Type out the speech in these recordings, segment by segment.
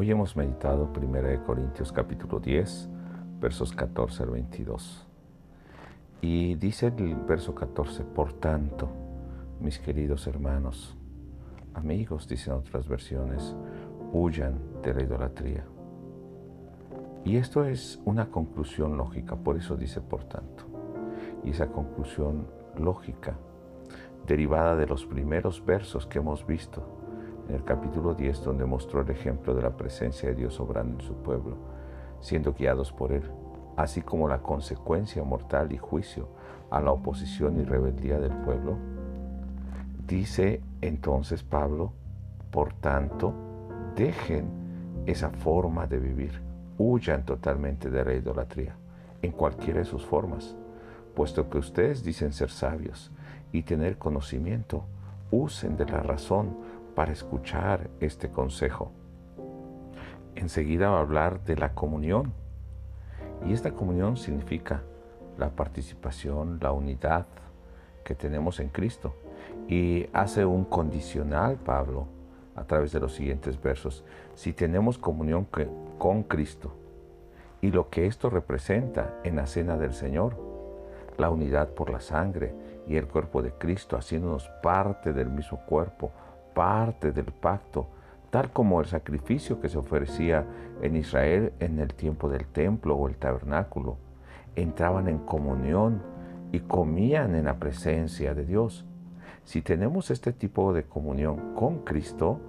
Hoy hemos meditado 1 Corintios capítulo 10, versos 14 al 22. Y dice el verso 14, por tanto, mis queridos hermanos, amigos, dicen otras versiones, huyan de la idolatría. Y esto es una conclusión lógica, por eso dice por tanto. Y esa conclusión lógica, derivada de los primeros versos que hemos visto en el capítulo 10, donde mostró el ejemplo de la presencia de Dios obrando en su pueblo, siendo guiados por Él, así como la consecuencia mortal y juicio a la oposición y rebeldía del pueblo. Dice entonces Pablo, por tanto, dejen esa forma de vivir huyan totalmente de la idolatría, en cualquiera de sus formas, puesto que ustedes dicen ser sabios y tener conocimiento, usen de la razón para escuchar este consejo. Enseguida va a hablar de la comunión, y esta comunión significa la participación, la unidad que tenemos en Cristo. Y hace un condicional, Pablo, a través de los siguientes versos. Si tenemos comunión con Cristo y lo que esto representa en la cena del Señor, la unidad por la sangre y el cuerpo de Cristo, haciéndonos parte del mismo cuerpo, parte del pacto, tal como el sacrificio que se ofrecía en Israel en el tiempo del templo o el tabernáculo. Entraban en comunión y comían en la presencia de Dios. Si tenemos este tipo de comunión con Cristo,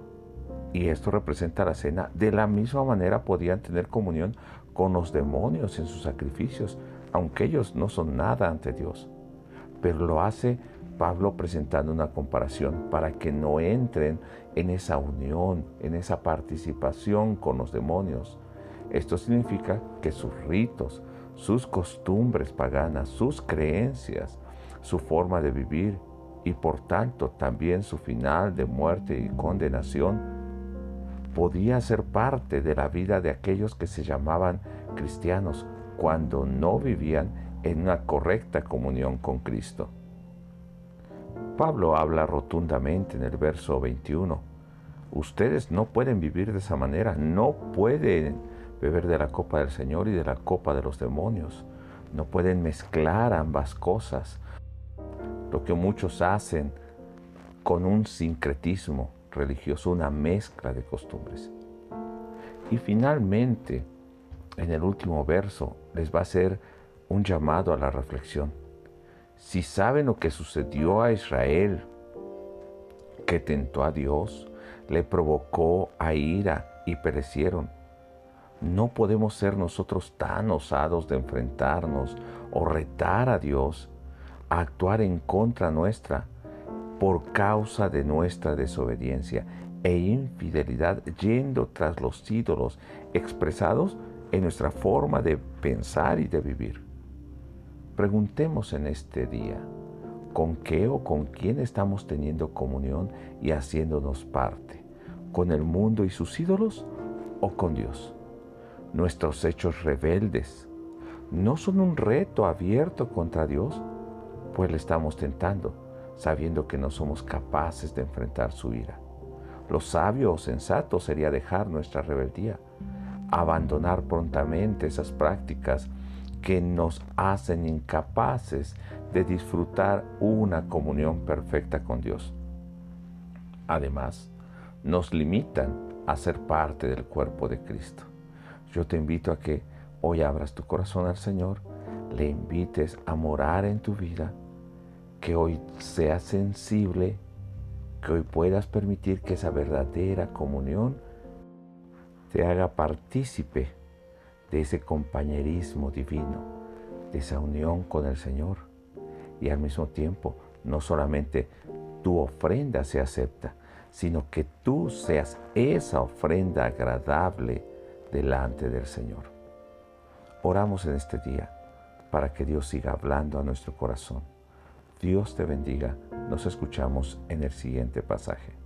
y esto representa la cena, de la misma manera podían tener comunión con los demonios en sus sacrificios, aunque ellos no son nada ante Dios. Pero lo hace Pablo presentando una comparación para que no entren en esa unión, en esa participación con los demonios. Esto significa que sus ritos, sus costumbres paganas, sus creencias, su forma de vivir y por tanto también su final de muerte y condenación podía ser parte de la vida de aquellos que se llamaban cristianos cuando no vivían en una correcta comunión con Cristo. Pablo habla rotundamente en el verso 21. Ustedes no pueden vivir de esa manera, no pueden beber de la copa del Señor y de la copa de los demonios. No pueden mezclar ambas cosas. Lo que muchos hacen con un sincretismo, religioso, una mezcla de costumbres. Y finalmente, en el último verso, les va a hacer un llamado a la reflexión. Si saben lo que sucedió a Israel, que tentó a Dios, le provocó a ira y perecieron, no podemos ser nosotros tan osados de enfrentarnos o retar a Dios a actuar en contra nuestra por causa de nuestra desobediencia e infidelidad yendo tras los ídolos expresados en nuestra forma de pensar y de vivir. Preguntemos en este día, ¿con qué o con quién estamos teniendo comunión y haciéndonos parte? ¿Con el mundo y sus ídolos o con Dios? Nuestros hechos rebeldes no son un reto abierto contra Dios, pues le estamos tentando sabiendo que no somos capaces de enfrentar su ira. Lo sabio o sensato sería dejar nuestra rebeldía, abandonar prontamente esas prácticas que nos hacen incapaces de disfrutar una comunión perfecta con Dios. Además, nos limitan a ser parte del cuerpo de Cristo. Yo te invito a que hoy abras tu corazón al Señor, le invites a morar en tu vida que hoy seas sensible, que hoy puedas permitir que esa verdadera comunión te haga partícipe de ese compañerismo divino, de esa unión con el Señor. Y al mismo tiempo, no solamente tu ofrenda se acepta, sino que tú seas esa ofrenda agradable delante del Señor. Oramos en este día para que Dios siga hablando a nuestro corazón Dios te bendiga. Nos escuchamos en el siguiente pasaje.